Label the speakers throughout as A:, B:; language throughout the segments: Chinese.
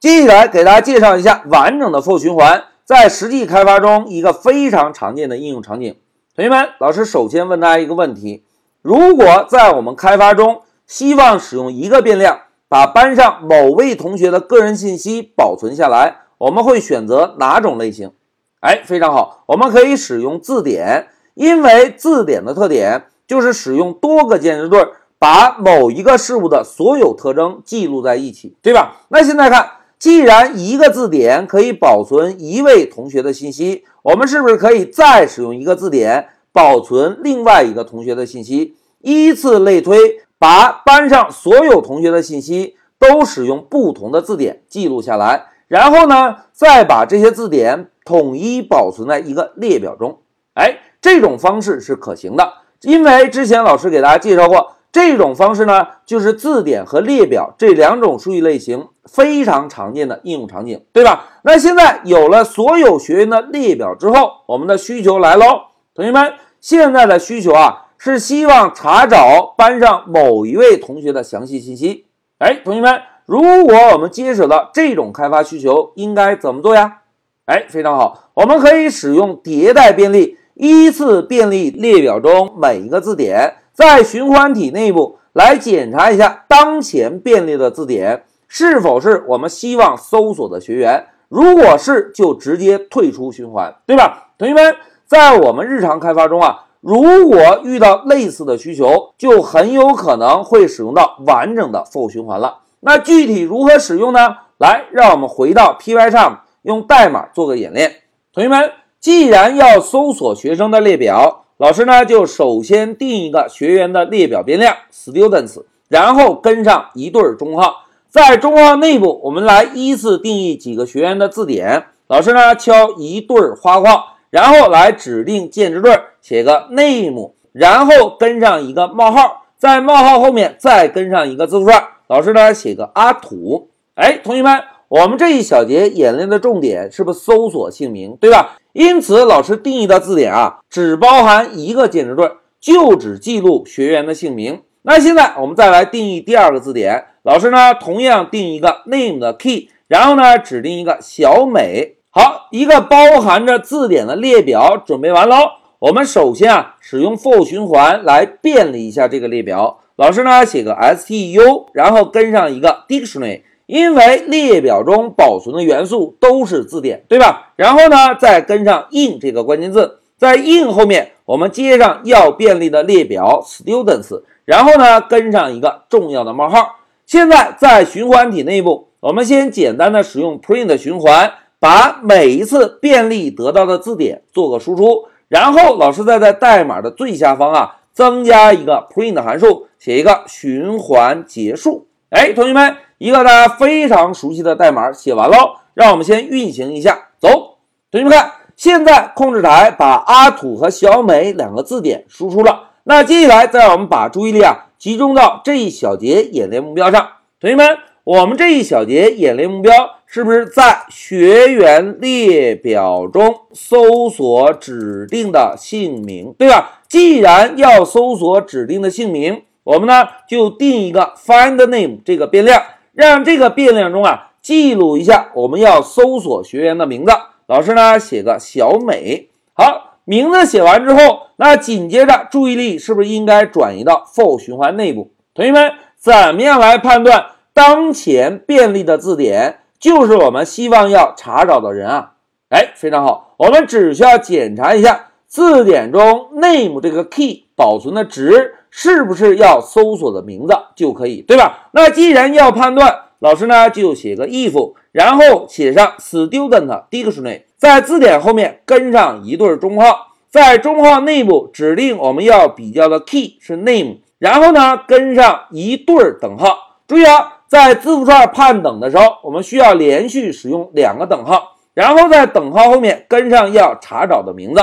A: 接下来给大家介绍一下完整的 for 循环在实际开发中一个非常常见的应用场景。同学们，老师首先问大家一个问题：如果在我们开发中希望使用一个变量把班上某位同学的个人信息保存下来，我们会选择哪种类型？哎，非常好，我们可以使用字典，因为字典的特点就是使用多个键值对，把某一个事物的所有特征记录在一起，对吧？那现在看，既然一个字典可以保存一位同学的信息，我们是不是可以再使用一个字典保存另外一个同学的信息？依次类推，把班上所有同学的信息都使用不同的字典记录下来，然后呢，再把这些字典。统一保存在一个列表中，哎，这种方式是可行的，因为之前老师给大家介绍过，这种方式呢，就是字典和列表这两种数据类型非常常见的应用场景，对吧？那现在有了所有学员的列表之后，我们的需求来喽，同学们，现在的需求啊，是希望查找班上某一位同学的详细信息。哎，同学们，如果我们接手到这种开发需求，应该怎么做呀？哎，非常好，我们可以使用迭代便利，依次便利列表中每一个字典，在循环体内部来检查一下当前便利的字典是否是我们希望搜索的学员。如果是，就直接退出循环，对吧？同学们，在我们日常开发中啊，如果遇到类似的需求，就很有可能会使用到完整的 for 循环了。那具体如何使用呢？来，让我们回到 Pycharm。用代码做个演练，同学们，既然要搜索学生的列表，老师呢就首先定一个学员的列表变量 students，然后跟上一对中号，在中号内部，我们来依次定义几个学员的字典。老师呢敲一对花框，然后来指定键值对，写个 name，然后跟上一个冒号，在冒号后面再跟上一个字符串。老师呢写个阿土，哎，同学们。我们这一小节演练的重点是不是搜索姓名，对吧？因此，老师定义的字典啊，只包含一个键值对，就只记录学员的姓名。那现在我们再来定义第二个字典，老师呢同样定一个 name 的 key，然后呢指定一个小美。好，一个包含着字典的列表准备完喽。我们首先啊使用 for 循环来便利一下这个列表。老师呢写个 stu，然后跟上一个 dictionary。因为列表中保存的元素都是字典，对吧？然后呢，再跟上 in 这个关键字，在 in 后面我们接上要便利的列表 students，然后呢跟上一个重要的冒号。现在在循环体内部，我们先简单的使用 print 循环，把每一次便利得到的字典做个输出，然后老师再在代码的最下方啊增加一个 print 函数，写一个循环结束。哎，同学们。一个大家非常熟悉的代码写完喽，让我们先运行一下。走，同学们看，现在控制台把阿土和小美两个字典输出了。那接下来再让我们把注意力啊集中到这一小节演练目标上。同学们，我们这一小节演练目标是不是在学员列表中搜索指定的姓名，对吧？既然要搜索指定的姓名，我们呢就定一个 find name 这个变量。让这个变量中啊记录一下我们要搜索学员的名字。老师呢写个小美。好，名字写完之后，那紧接着注意力是不是应该转移到 for 循环内部？同学们，怎么样来判断当前便利的字典就是我们希望要查找的人啊？哎，非常好，我们只需要检查一下字典中 name 这个 key 保存的值。是不是要搜索的名字就可以，对吧？那既然要判断，老师呢就写个 if，然后写上 student dictionary，在字典后面跟上一对中号，在中号内部指定我们要比较的 key 是 name，然后呢跟上一对等号。注意啊，在字符串判等的时候，我们需要连续使用两个等号，然后在等号后面跟上要查找的名字。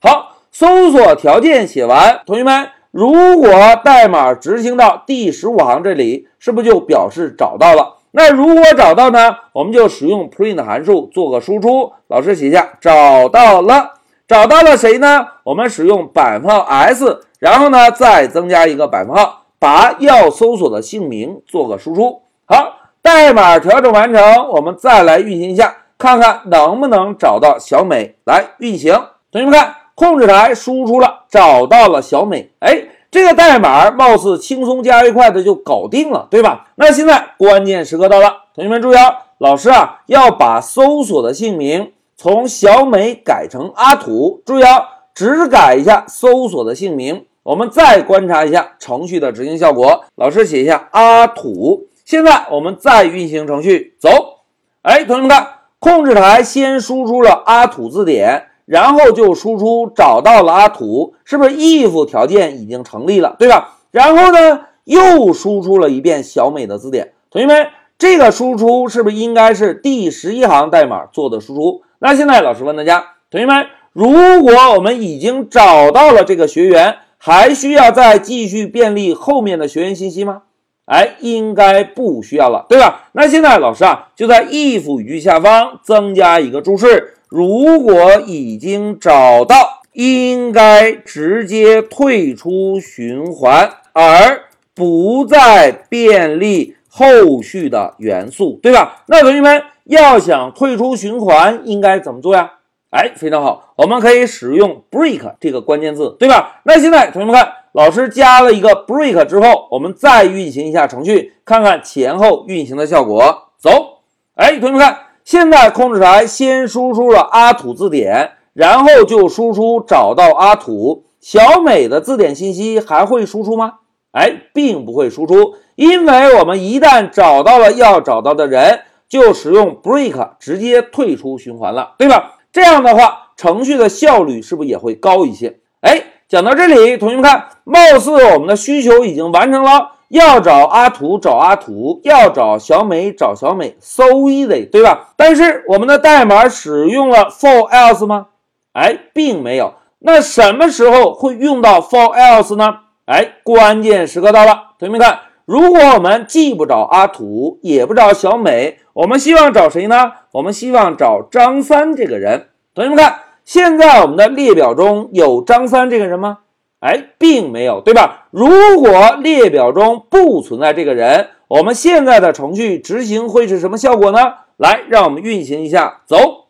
A: 好，搜索条件写完，同学们。如果代码执行到第十五行这里，是不是就表示找到了？那如果找到呢？我们就使用 print 函数做个输出。老师写一下找到了，找到了谁呢？我们使用百分号 s，然后呢再增加一个百分号，把要搜索的姓名做个输出。好，代码调整完成，我们再来运行一下，看看能不能找到小美。来运行，同学们看，控制台输出了，找到了小美。哎，这个代码貌似轻松加愉快的就搞定了，对吧？那现在关键时刻到了，同学们注意啊，老师啊要把搜索的姓名从小美改成阿土。注意啊，只改一下搜索的姓名。我们再观察一下程序的执行效果。老师写一下阿土。现在我们再运行程序，走。哎，同学们看，控制台先输出了阿土字典，然后就输出找到了阿土，是不是 if 条件已经成立了，对吧？然后呢，又输出了一遍小美的字典。同学们，这个输出是不是应该是第十一行代码做的输出？那现在老师问大家，同学们，如果我们已经找到了这个学员。还需要再继续便利后面的学员信息吗？哎，应该不需要了，对吧？那现在老师啊，就在 if 语句下方增加一个注释：如果已经找到，应该直接退出循环，而不再便利后续的元素，对吧？那同学们要想退出循环，应该怎么做呀？哎，非常好，我们可以使用 break 这个关键字，对吧？那现在同学们看，老师加了一个 break 之后，我们再运行一下程序，看看前后运行的效果。走，哎，同学们看，现在控制台先输出了阿土字典，然后就输出找到阿土。小美的字典信息还会输出吗？哎，并不会输出，因为我们一旦找到了要找到的人，就使用 break 直接退出循环了，对吧？这样的话，程序的效率是不是也会高一些？哎，讲到这里，同学们看，貌似我们的需求已经完成了。要找阿土找阿土，要找小美找小美，so easy，对吧？但是我们的代码使用了 for else 吗？哎，并没有。那什么时候会用到 for else 呢？哎，关键时刻到了，同学们看，如果我们既不找阿土，也不找小美。我们希望找谁呢？我们希望找张三这个人。同学们看，现在我们的列表中有张三这个人吗？哎，并没有，对吧？如果列表中不存在这个人，我们现在的程序执行会是什么效果呢？来，让我们运行一下，走。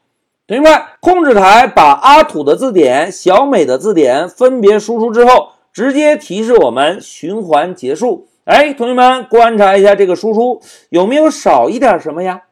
A: 同学们，控制台把阿土的字典、小美的字典分别输出之后，直接提示我们循环结束。哎，同学们观察一下这个输出有没有少一点什么呀？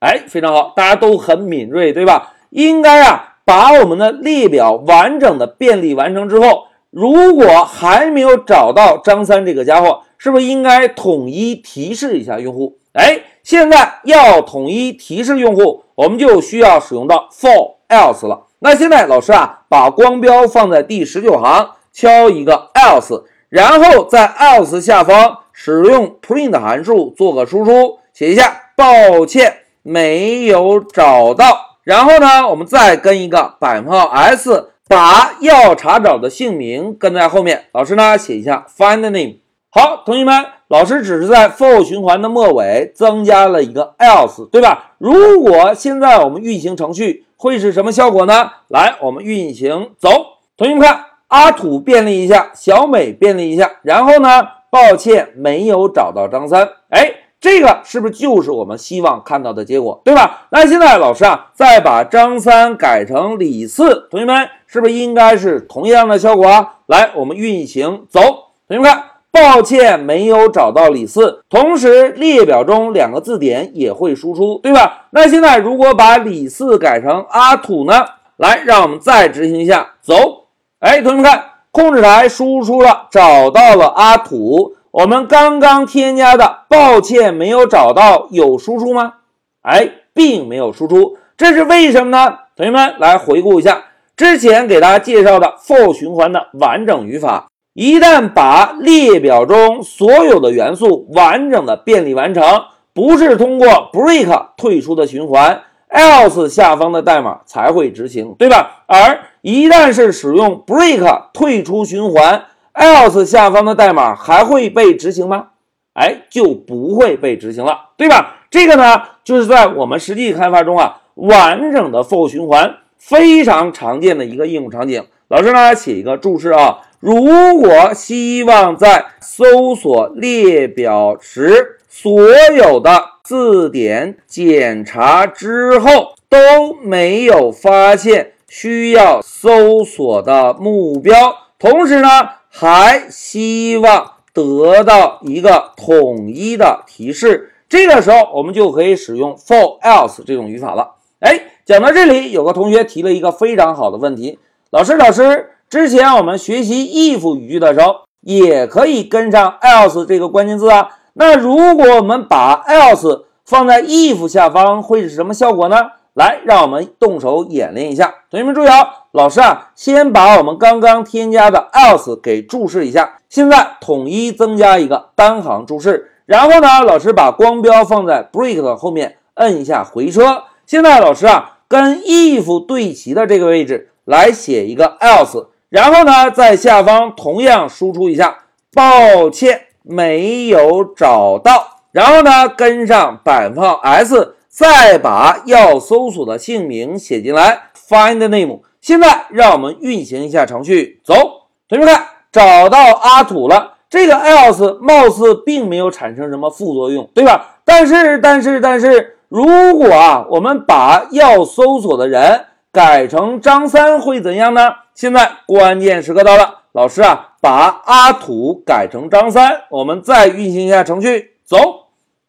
A: 哎，非常好，大家都很敏锐，对吧？应该啊，把我们的列表完整的便利完成之后，如果还没有找到张三这个家伙，是不是应该统一提示一下用户？哎，现在要统一提示用户，我们就需要使用到 for else 了。那现在老师啊，把光标放在第十九行，敲一个 else，然后在 else 下方。使用 print 函数做个输出，写一下，抱歉，没有找到。然后呢，我们再跟一个百分号 s，把要查找的姓名跟在后面。老师呢，写一下 find name。好，同学们，老师只是在 for 循环的末尾增加了一个 else，对吧？如果现在我们运行程序，会是什么效果呢？来，我们运行，走。同学们看，阿土便利一下，小美便利一下，然后呢？抱歉，没有找到张三。哎，这个是不是就是我们希望看到的结果，对吧？那现在老师啊，再把张三改成李四，同学们是不是应该是同样的效果啊？来，我们运行，走。同学们看，抱歉，没有找到李四。同时，列表中两个字典也会输出，对吧？那现在如果把李四改成阿土呢？来，让我们再执行一下，走。哎，同学们看。控制台输出了，找到了阿土。我们刚刚添加的，抱歉没有找到，有输出吗？哎，并没有输出，这是为什么呢？同学们来回顾一下之前给大家介绍的 for 循环的完整语法。一旦把列表中所有的元素完整的便利完成，不是通过 break 退出的循环。else 下方的代码才会执行，对吧？而一旦是使用 break 退出循环，else 下方的代码还会被执行吗？哎，就不会被执行了，对吧？这个呢，就是在我们实际开发中啊，完整的 for 循环非常常见的一个应用场景。老师呢，写一个注释啊，如果希望在搜索列表时所有的字典检查之后都没有发现需要搜索的目标，同时呢，还希望得到一个统一的提示。这个时候，我们就可以使用 for else 这种语法了。哎，讲到这里，有个同学提了一个非常好的问题：老师，老师，之前我们学习 if 语句的时候，也可以跟上 else 这个关键字啊。那如果我们把 else 放在 if 下方，会是什么效果呢？来，让我们动手演练一下。同学们注意啊，老师啊，先把我们刚刚添加的 else 给注释一下。现在统一增加一个单行注释。然后呢，老师把光标放在 break 的后面，摁一下回车。现在老师啊，跟 if 对齐的这个位置来写一个 else，然后呢，在下方同样输出一下，抱歉没有找到。然后呢，跟上摆放 s，再把要搜索的姓名写进来，find name。现在让我们运行一下程序，走，同学们看，找到阿土了。这个 else 貌似并没有产生什么副作用，对吧？但是，但是，但是，如果啊，我们把要搜索的人改成张三，会怎样呢？现在关键时刻到了，老师啊，把阿土改成张三，我们再运行一下程序，走。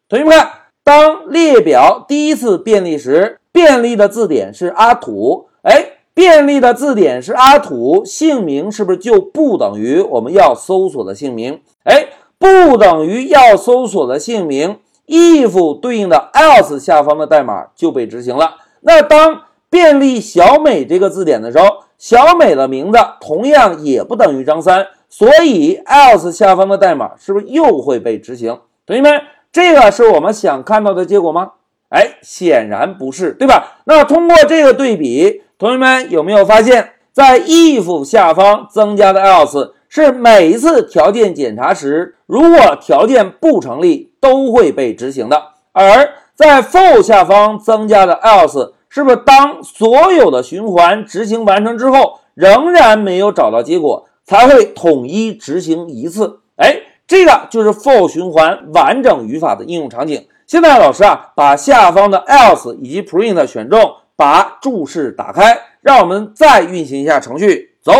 A: 同学们看，当列表第一次便利时，便利的字典是阿土，哎。便利的字典是阿土，姓名是不是就不等于我们要搜索的姓名？哎，不等于要搜索的姓名，if 对应的 else 下方的代码就被执行了。那当便利小美这个字典的时候，小美的名字同样也不等于张三，所以 else 下方的代码是不是又会被执行？同学们，这个是我们想看到的结果吗？哎，显然不是，对吧？那通过这个对比。同学们有没有发现，在 if 下方增加的 else 是每一次条件检查时，如果条件不成立都会被执行的；而在 for 下方增加的 else 是不是当所有的循环执行完成之后，仍然没有找到结果，才会统一执行一次？哎，这个就是 for 循环完整语法的应用场景。现在老师啊，把下方的 else 以及 print 选中。把注释打开，让我们再运行一下程序。走，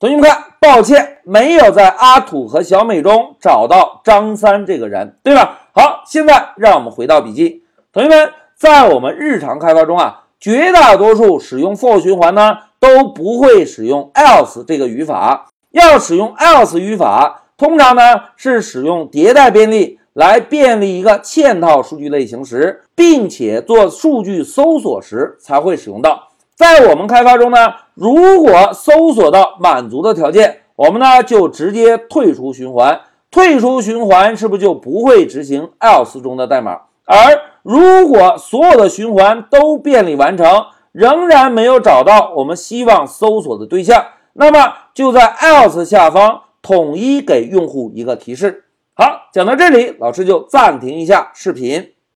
A: 同学们看，抱歉，没有在阿土和小美中找到张三这个人，对吧？好，现在让我们回到笔记。同学们，在我们日常开发中啊，绝大多数使用 for 循环呢，都不会使用 else 这个语法。要使用 else 语法，通常呢是使用迭代便利。来便利一个嵌套数据类型时，并且做数据搜索时才会使用到。在我们开发中呢，如果搜索到满足的条件，我们呢就直接退出循环。退出循环是不是就不会执行 else 中的代码？而如果所有的循环都便利完成，仍然没有找到我们希望搜索的对象，那么就在 else 下方统一给用户一个提示。好，讲到这里，老师就暂停一下视频。